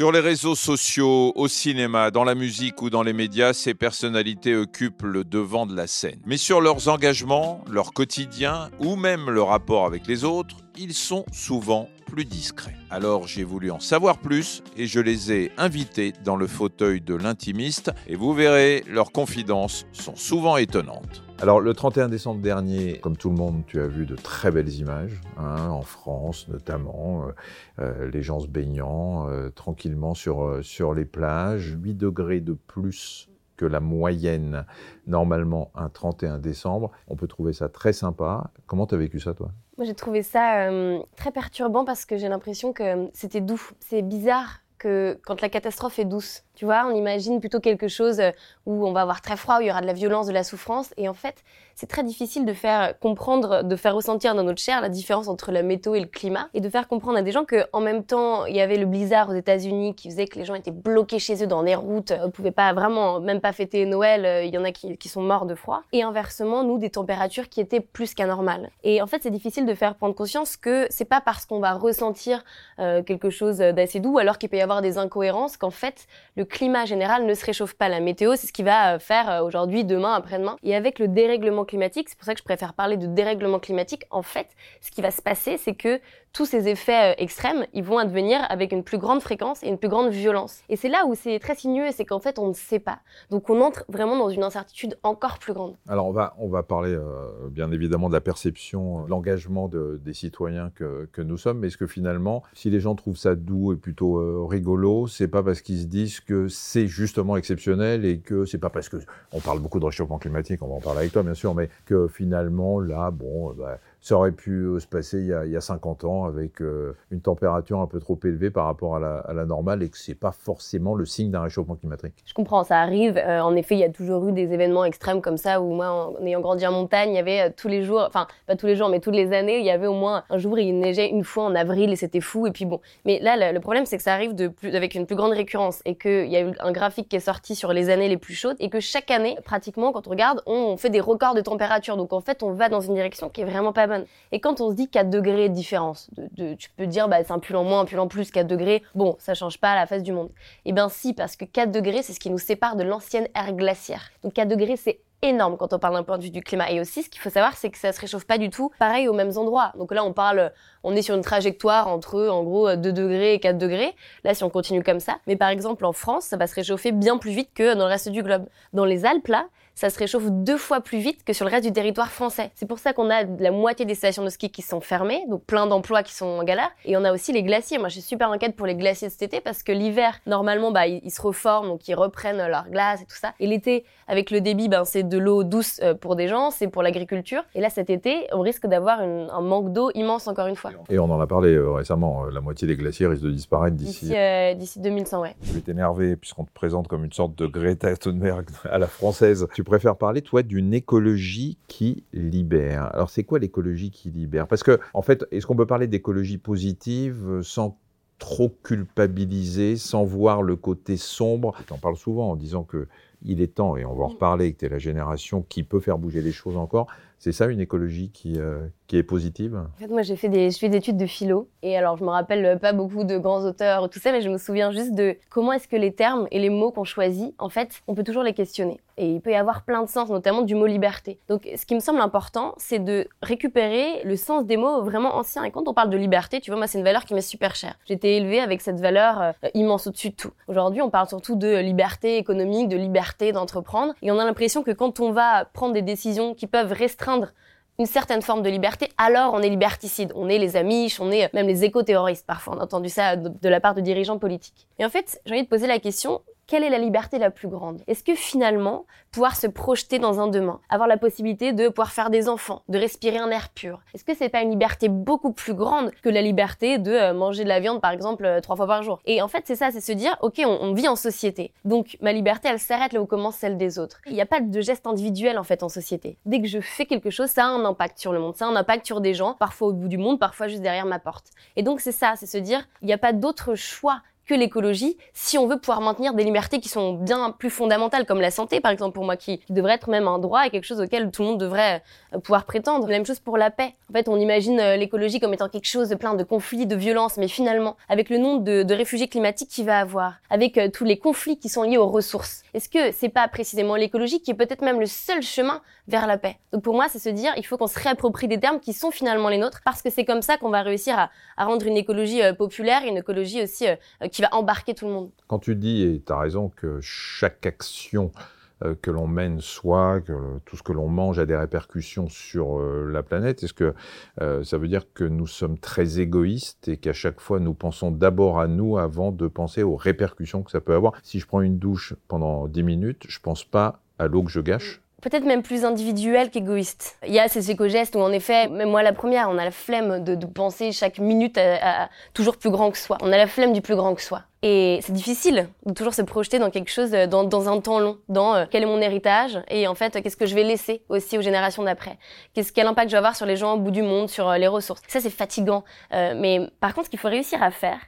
Sur les réseaux sociaux, au cinéma, dans la musique ou dans les médias, ces personnalités occupent le devant de la scène. Mais sur leurs engagements, leur quotidien ou même le rapport avec les autres, ils sont souvent plus discrets. Alors j'ai voulu en savoir plus et je les ai invités dans le fauteuil de l'intimiste et vous verrez, leurs confidences sont souvent étonnantes. Alors le 31 décembre dernier, comme tout le monde, tu as vu de très belles images, hein, en France notamment, euh, euh, les gens se baignant euh, tranquillement sur, sur les plages, 8 degrés de plus que la moyenne, normalement un 31 décembre. On peut trouver ça très sympa. Comment tu as vécu ça toi? Moi, j'ai trouvé ça euh, très perturbant parce que j'ai l'impression que euh, c'était doux. C'est bizarre que quand la catastrophe est douce, tu vois, on imagine plutôt quelque chose euh, où on va avoir très froid, où il y aura de la violence, de la souffrance. Et en fait, c'est très difficile de faire comprendre, de faire ressentir dans notre chair la différence entre la météo et le climat. Et de faire comprendre à des gens qu'en même temps, il y avait le blizzard aux États-Unis qui faisait que les gens étaient bloqués chez eux dans les routes, ne pouvaient pas vraiment, même pas fêter Noël, euh, il y en a qui, sont morts de froid. Et inversement, nous, des températures qui étaient plus qu'anormales. Et en fait, c'est difficile de faire prendre conscience que c'est pas parce qu'on va ressentir euh, quelque chose d'assez doux, alors qu'il peut y avoir des incohérences, qu'en fait, le climat général ne se réchauffe pas. La météo, c'est ce qui va euh, faire euh, aujourd'hui, demain, après-demain. Et avec le dérèglement climatique, c'est pour ça que je préfère parler de dérèglement climatique, en fait, ce qui va se passer, c'est que tous ces effets euh, extrêmes, ils vont advenir avec une plus grande fréquence et une plus grande violence. Et c'est là où c'est très sinueux, c'est qu'en fait, on ne sait pas. Donc on entre vraiment dans une incertitude encore plus grande. Alors on va, on va parler bien évidemment de la perception, de l'engagement des citoyens que, que, nous sommes, mais est-ce que finalement, si les gens trouvent ça doux et plutôt rigolo, c'est pas parce qu'ils se disent que c'est justement exceptionnel et que c'est pas parce que on parle beaucoup de réchauffement climatique, on va en parler avec toi bien sûr, mais que finalement là, bon, bah, ça aurait pu euh, se passer il y a, il y a 50 ans avec euh, une température un peu trop élevée par rapport à la, normale et que c'est pas forcément le signe d'un réchauffement climatique. Je comprends, ça arrive. Euh, en effet, il y a toujours eu des événements extrêmes comme ça où moi, en ayant grandi en montagne, il y avait tous les jours, enfin pas tous les jours, mais toutes les années, il y avait au moins un jour il neigeait une fois en avril et c'était fou. Et puis bon, mais là le, problème c'est que ça arrive avec une plus grande récurrence et qu'il y a eu un graphique qui est sorti sur les années les plus chaudes et que chaque année, pratiquement, quand on regarde, on fait des records de température. Donc en fait, on va dans une direction qui est vraiment pas Et quand on on se dit 4 degrés de différence, de, tu peux dire bah, c'est un pull en moins, un pull en plus, 4 degrés, bon, ça change pas la face du monde. Eh bien si, parce que 4 degrés, c'est ce qui nous sépare de l'ancienne ère glaciaire. Donc 4 degrés, c'est énorme quand on parle d'un point de vue du climat. Et aussi, ce qu'il faut savoir, c'est que ça se réchauffe pas du tout pareil aux mêmes endroits. Donc là, on parle, on est sur une trajectoire entre, en gros, 2 degrés et 4 degrés. Là, si on continue comme ça. Mais par exemple, en France, ça va se réchauffer bien plus vite que dans le reste du globe. Dans les Alpes, là, ça se réchauffe deux fois plus vite que sur le reste du territoire français. C'est pour ça qu'on a la moitié des stations de ski qui sont fermées, donc plein d'emplois qui sont en galère. Et on a aussi les glaciers. Moi, je suis super inquiète pour les glaciers de cet été parce que l'hiver, normalement, bah, ils, se reforment, donc ils reprennent leur glace et tout ça. Et l'été, avec le débit, ben, c'est de l'eau douce euh, pour des gens, c'est pour l'agriculture. Et là, cet été, on risque d'avoir un manque d'eau immense encore une fois. Et on en a parlé euh, récemment, euh, la moitié des glaciers risquent de disparaître d'ici... D'ici 2100, ouais. Je vais t'énerver puisqu'on te présente comme une sorte de Greta Thunberg à la française. Tu préfères parler, toi, d'une écologie qui libère. Alors, c'est quoi l'écologie qui libère? Parce que, en fait, est-ce qu'on peut parler d'écologie positive sans trop culpabiliser, sans voir le côté sombre? Tu en parles souvent en disant que il est temps, et on va en reparler, que tu es la génération qui peut faire bouger les choses encore. C'est ça une écologie qui, euh, est positive En fait, moi, j'ai fait des, je fais des études de philo. Et alors, je me rappelle pas beaucoup de grands auteurs, tout ça, mais je me souviens juste de comment est-ce que les termes et les mots qu'on choisit, en fait, on peut toujours les questionner. Et il peut y avoir plein de sens, notamment du mot liberté. Donc, ce qui me semble important, c'est de récupérer le sens des mots vraiment anciens. Et quand on parle de liberté, tu vois, moi, c'est une valeur qui m'est super chère. Été élevée avec cette valeur euh, immense au-dessus de tout. Aujourd'hui, on parle surtout de liberté économique, de liberté d'entreprendre. Et on a l'impression que quand on va prendre des décisions qui peuvent restreindre une certaine forme de liberté, alors on est liberticide. On est les Amish, on est même les éco-terroristes parfois. On a entendu ça de la part de dirigeants politiques. Et en fait, j'ai envie de poser la question, quelle est la liberté la plus grande? Est-ce que finalement, pouvoir se projeter dans un demain, avoir la possibilité de pouvoir faire des enfants, de respirer un air pur, est-ce que c'est pas une liberté beaucoup plus grande que la liberté de euh, manger de la viande, par exemple, euh, trois fois par jour? Et en fait, c'est ça, c'est se dire, ok, on, vit en société, donc ma liberté, elle s'arrête là où commence celle des autres. Il n'y a pas de geste individuel en fait en société. Dès que je fais quelque chose, ça a un impact sur le monde, ça a un impact sur des gens, parfois au bout du monde, parfois juste derrière ma porte. Et donc c'est ça, c'est se dire, il n'y a pas d'autre choix que l'écologie si on veut pouvoir maintenir des libertés qui sont bien plus fondamentales, comme la santé, par exemple, pour moi, qui, devrait être même un droit et quelque chose auquel tout le monde devrait euh, pouvoir prétendre. La même chose pour la paix. En fait, on imagine euh, l'écologie comme étant quelque chose plein de conflits, de violences, mais finalement, avec le nombre de, réfugiés climatiques qu'il va avoir, avec euh, tous les conflits qui sont liés aux ressources, est-ce que c'est pas précisément l'écologie qui est peut-être même le seul chemin vers la paix? Donc pour moi, c'est se dire, il faut qu'on se réapproprie des termes qui sont finalement les nôtres, parce que c'est comme ça qu'on va réussir à, rendre une écologie populaire, une écologie aussi qui va embarquer tout le monde. Quand tu dis, et tu as raison, que chaque action euh, que l'on mène soit, que tout ce que l'on mange a des répercussions sur euh, la planète Est-ce que euh, ça veut dire que nous sommes très égoïstes et qu'à chaque fois nous pensons d'abord à nous avant de penser aux répercussions que ça peut avoir? Si je prends une douche pendant 10 minutes, je pense pas à l'eau que je gâche peut-être même plus individuel qu'égoïste. Il y a ces éco-gestes où en effet, même moi la première, on a la flemme de, penser chaque minute à, toujours plus grand que soi. On a la flemme du plus grand que soi. Et c'est difficile de toujours se projeter dans quelque chose, euh, dans, dans un temps long, dans euh, quel est mon héritage et en fait qu'est-ce que je vais laisser aussi aux générations d'après? Qu'est-ce quel impact je vais avoir sur les gens au bout du monde, sur euh, les ressources? Ça c'est fatigant. mais par contre, ce qu'il faut réussir à faire,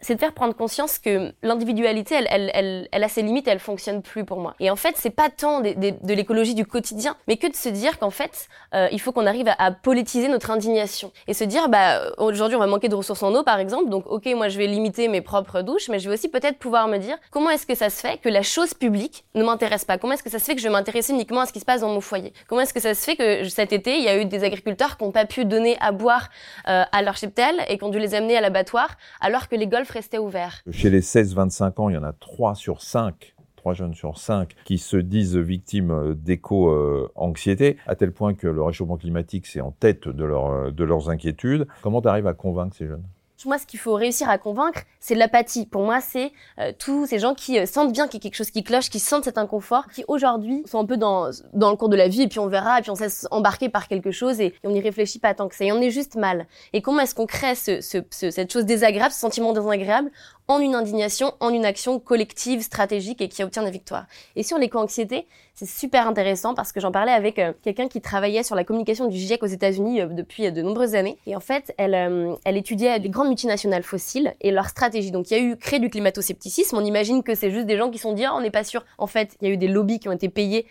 c'est de faire prendre conscience que l'individualité, elle, elle, elle, a ses limites, elle fonctionne plus pour moi. Et en fait, c'est pas tant de, l'écologie du quotidien, mais que de se dire qu'en fait, il faut qu'on arrive à, politiser notre indignation. Et se dire, bah aujourd'hui on va manquer de ressources en eau par exemple, donc ok, moi je vais limiter mes propres douche, mais je vais aussi peut-être pouvoir me dire comment est-ce que ça se fait que la chose publique ne m'intéresse pas? Comment est-ce que ça se fait que je vais m'intéresser uniquement à ce qui se passe dans mon foyer? Comment est-ce que ça se fait que cet été, il y a eu des agriculteurs qui n'ont pas pu donner à boire euh, à leur cheptel et qui ont dû les amener à l'abattoir alors que les golfs restaient ouverts Chez les 16-25 ans, il y en a 3 sur 5 3 jeunes sur 5 qui se disent victimes euh, d'éco-anxiété, à tel point que le réchauffement climatique, c'est en tête de, leur, de leurs inquiétudes. Comment tu arrives à convaincre ces jeunes? Moi, ce qu'il faut réussir à convaincre, c'est l'apathie. Pour moi, c'est euh, tous ces gens qui euh, sentent bien qu'il y a quelque chose qui cloche, qui sentent cet inconfort, qui aujourd'hui sont un peu dans, dans le cours de la vie, et puis on verra, et puis on se laisse embarquer par quelque chose, et, on n'y réfléchit pas tant que ça. Et on est juste mal. Et comment est-ce qu'on crée ce, ce, cette chose désagréable, ce sentiment désagréable, en une indignation, en une action collective, stratégique et qui obtient des victoires. Et sur l'éco-anxiété, c'est super intéressant parce que j'en parlais avec euh, quelqu'un qui travaillait sur la communication du GIEC aux États-Unis depuis de nombreuses années. Et en fait, elle, elle étudiait les grandes multinationales fossiles et leur stratégie. Donc il y a eu créé du climato-scepticisme. On imagine que c'est juste des gens qui sont dit ah, on n'est pas sûr. En fait, il y a eu des lobbies qui ont été payés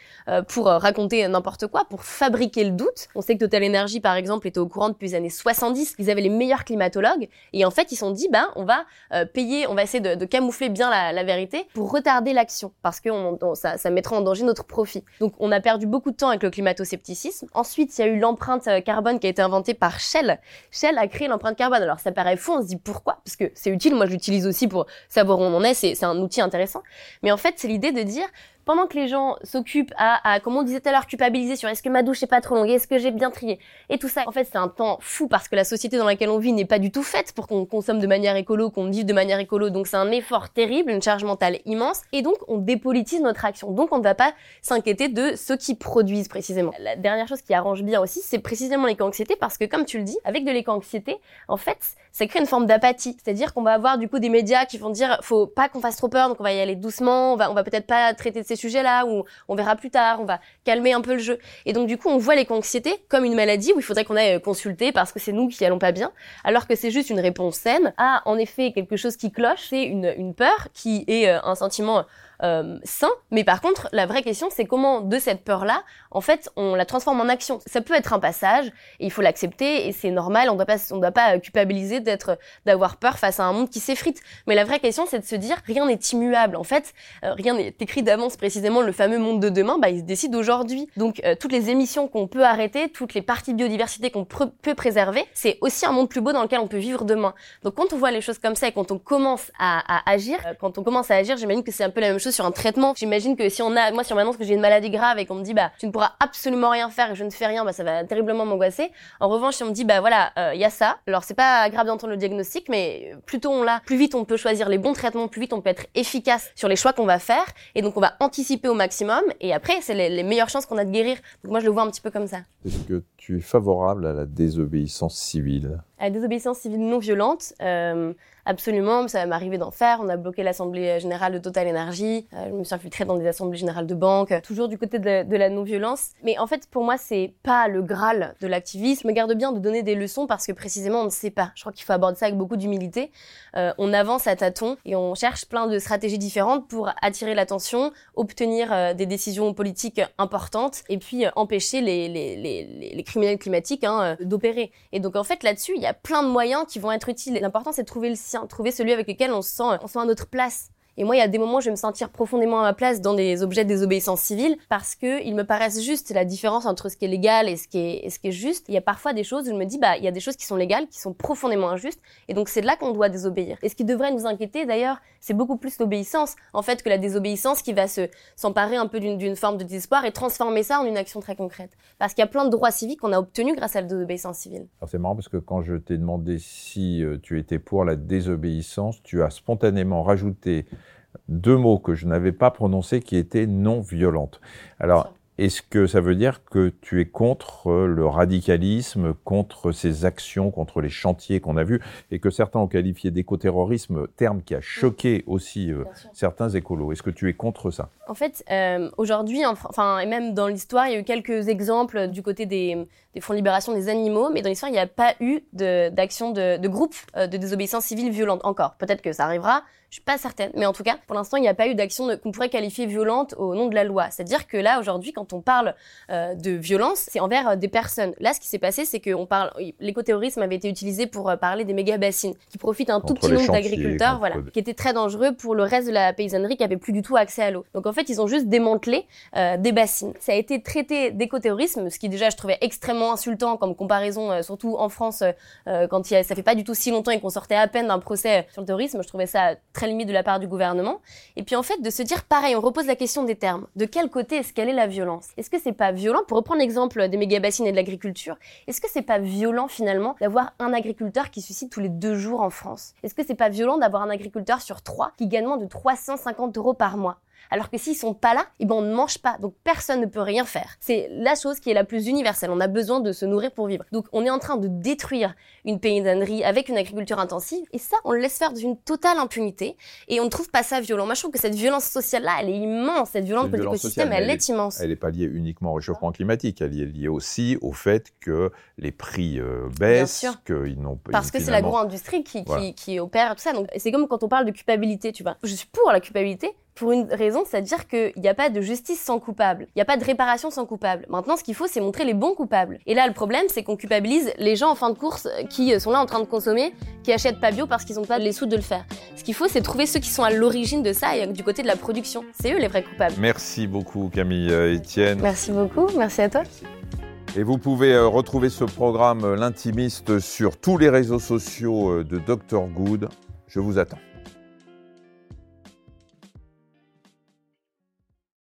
pour raconter n'importe quoi, pour fabriquer le doute. On sait que Total Energy, par exemple, était au courant depuis les années 70. Ils avaient les meilleurs climatologues et en fait, ils se sont dit ben on va payer on va essayer de, camoufler bien la, vérité pour retarder l'action parce que ça, ça mettra en danger notre profit. Donc on a perdu beaucoup de temps avec le climato-scepticisme. Ensuite, il y a eu l'empreinte euh, carbone qui a été inventée par Shell. Shell a créé l'empreinte carbone. Alors ça paraît fou, on se dit pourquoi Parce que c'est utile, moi je l'utilise aussi pour savoir où on en est, c'est un outil intéressant. Mais en fait, c'est l'idée de dire pendant que les gens s'occupent à, comme on disait tout à l'heure, culpabiliser sur est-ce que ma douche est pas trop longue, est-ce que j'ai bien trié, et tout ça. En fait, c'est un temps fou parce que la société dans laquelle on vit n'est pas du tout faite pour qu'on consomme de manière écolo, qu'on vive de manière écolo. Donc c'est un effort terrible, une charge mentale immense, et donc on dépolitise notre action. Donc on ne va pas s'inquiéter de ceux qui produisent précisément. La dernière chose qui arrange bien aussi, c'est précisément l'éco-anxiété parce que comme tu le dis, avec de l'éco-anxiété, en fait, ça crée une forme d'apathie. C'est-à-dire qu'on va avoir du coup des médias qui vont dire faut pas qu'on fasse trop peur, donc on va y aller doucement, on va, on va peut-être pas traiter de ces sujets-là, ou on verra plus tard, on va calmer un peu le jeu. Et donc du coup, on voit l'éco-anxiété comme une maladie où il faudrait qu'on aille consulter parce que c'est nous qui allons pas bien, alors que c'est juste une réponse saine à en effet quelque chose qui cloche, c'est une, une peur qui est euh, un sentiment euh, sain. Mais par contre, la vraie question, c'est comment de cette peur-là, en fait, on la transforme en action. Ça peut être un passage, et il faut l'accepter, et c'est normal. On doit pas, on doit pas culpabiliser d'être, d'avoir peur face à un monde qui s'effrite. Mais la vraie question, c'est de se dire, rien n'est immuable. En fait, euh, rien n'est écrit d'avance. Précisément, le fameux monde de demain, bah, il se décide aujourd'hui. Donc, euh, toutes les émissions qu'on peut arrêter, toutes les parties de biodiversité qu'on peut préserver, c'est aussi un monde plus beau dans lequel on peut vivre demain. Donc, quand on voit les choses comme ça et quand on commence à agir, quand on commence à agir, j'imagine que c'est un peu la même chose sur un traitement. J'imagine que si on a, moi, si on m'annonce que j'ai une maladie grave et qu'on me dit, bah, tu ne pourras absolument rien faire et je ne fais rien, bah, ça va terriblement m'angoisser. En revanche, si on me dit, bah, voilà, il euh, y a ça. Alors, c'est pas grave d'entendre le diagnostic, mais plus tôt on l'a, plus vite on peut choisir les bons traitements, plus vite on peut être efficace sur les choix qu'on va faire. Et donc, on va anticiper au maximum. Et après, c'est les, les meilleures chances qu'on a de guérir. Donc, moi, je le vois un petit peu comme ça. Est-ce que tu es favorable à la désobéissance civile? À la désobéissance civile non violente, euh, Absolument, ça m'est arrivé d'en faire. On a bloqué l'Assemblée générale de Total Energy. Euh, je me suis infiltrée dans des assemblées générales de banques, toujours du côté de, la non-violence. Mais en fait, pour moi, c'est pas le graal de l'activisme. Me garde bien de donner des leçons parce que précisément, on ne sait pas. Je crois qu'il faut aborder ça avec beaucoup d'humilité. Euh, on avance à tâtons et on cherche plein de stratégies différentes pour attirer l'attention, obtenir euh, des décisions politiques importantes et puis empêcher les, criminels climatiques hein, d'opérer. Et donc, en fait, là-dessus, il y a plein de moyens qui vont être utiles. L'important, c'est de trouver le trouver celui avec lequel on se sent, on se sent à notre place. Et moi, il y a des moments où je vais me sentir profondément à ma place dans des objets de désobéissance civile parce que ils me paraissent justes. La différence entre ce qui est légal et ce qui est, juste. Il y a parfois des choses où je me dis, bah, il y a des choses qui sont légales, qui sont profondément injustes. Et donc, c'est là qu'on doit désobéir. Et ce qui devrait nous inquiéter, d'ailleurs, c'est beaucoup plus l'obéissance, en fait, que la désobéissance qui va se, s'emparer un peu d'une, forme de désespoir et transformer ça en une action très concrète. Parce qu'il y a plein de droits civiques qu'on a obtenus grâce à la désobéissance civile. Alors, c'est marrant parce que quand je t'ai demandé si euh, tu étais pour la désobéissance, tu as spontanément rajouté deux mots que je n'avais pas prononcés qui étaient non violentes. Alors, est-ce que ça veut dire que tu es contre le radicalisme, contre ces actions, contre les chantiers qu'on a vus, et que certains ont qualifié d'écoterrorisme, terme qui a choqué aussi euh, certains écolos. Est-ce que tu es contre ça? En fait, euh, aujourd'hui, enfin, et même dans l'histoire, il y a eu quelques exemples du côté des, des Fonds de libération des animaux, mais dans l'histoire, il n'y a pas eu d'action de, de, groupe euh, de désobéissance civile violente encore. Peut-être que ça arrivera, je suis pas certaine, mais en tout cas, pour l'instant, il n'y a pas eu d'action qu'on pourrait qualifier violente au nom de la loi. C'est-à-dire que là, aujourd'hui, quand on parle euh, de violence, c'est envers euh, des personnes. Là, ce qui s'est passé, c'est que on parle, l'écoterrorisme avait été utilisé pour euh, parler des méga bassines, qui profitent un tout petit nombre d'agriculteurs, voilà, qui étaient très dangereux pour le reste de la paysannerie qui avait plus du tout accès à l'eau. Donc en fait, ils ont juste démantelé des bassines. Ça a été traité d'écoterrorisme, ce qui déjà je trouvais extrêmement insultant comme comparaison, surtout en France, quand il a, ça fait pas du tout si longtemps et qu'on sortait à peine d'un procès sur le terrorisme. Je trouvais ça très limite de la part du gouvernement. Et puis en fait, de se dire pareil, on repose la question des termes. De quel côté est-ce qu'elle est la violence? Est-ce que c'est pas violent, pour reprendre l'exemple des méga-bassines et de l'agriculture, est-ce que c'est pas violent finalement d'avoir un agriculteur qui suscite tous les deux jours en France? Est-ce que c'est pas violent d'avoir un agriculteur sur trois qui gagne moins de 350 euros par mois? Alors que s'ils sont pas là, eh ben on ne mange pas. Donc personne ne peut rien faire. C'est la chose qui est la plus universelle. On a besoin de se nourrir pour vivre. Donc on est en train de détruire une paysannerie avec une agriculture intensive et ça on le laisse faire d'une totale impunité et on ne trouve pas ça violent. Moi je trouve que cette violence sociale là, elle est immense. Cette violence de l'écosystème, elle, est, immense. Elle n'est pas liée uniquement au réchauffement climatique. Elle est liée aussi au fait que les prix euh, baissent, qu'ils n'ont pas. Parce que c'est l'agro-industrie qui, qui, qui opère tout ça. Donc c'est comme quand on parle de culpabilité, tu vois. Je suis pour la culpabilité, pour une raison, c'est-à-dire qu'il n'y a pas de justice sans coupable. Il n'y a pas de réparation sans coupable. Maintenant, ce qu'il faut, c'est montrer les bons coupables. Et là, le problème, c'est qu'on culpabilise les gens en fin de course qui sont là en train de consommer, qui achètent pas bio parce qu'ils n'ont pas les sous de le faire. Ce qu'il faut, c'est trouver ceux qui sont à l'origine de ça et du côté de la production. C'est eux les vrais coupables. Merci beaucoup, Camille euh, Etienne. Merci beaucoup. Merci à toi. Et vous pouvez euh, retrouver ce programme euh, L'intimiste sur tous les réseaux sociaux de Dr Good. Je vous attends.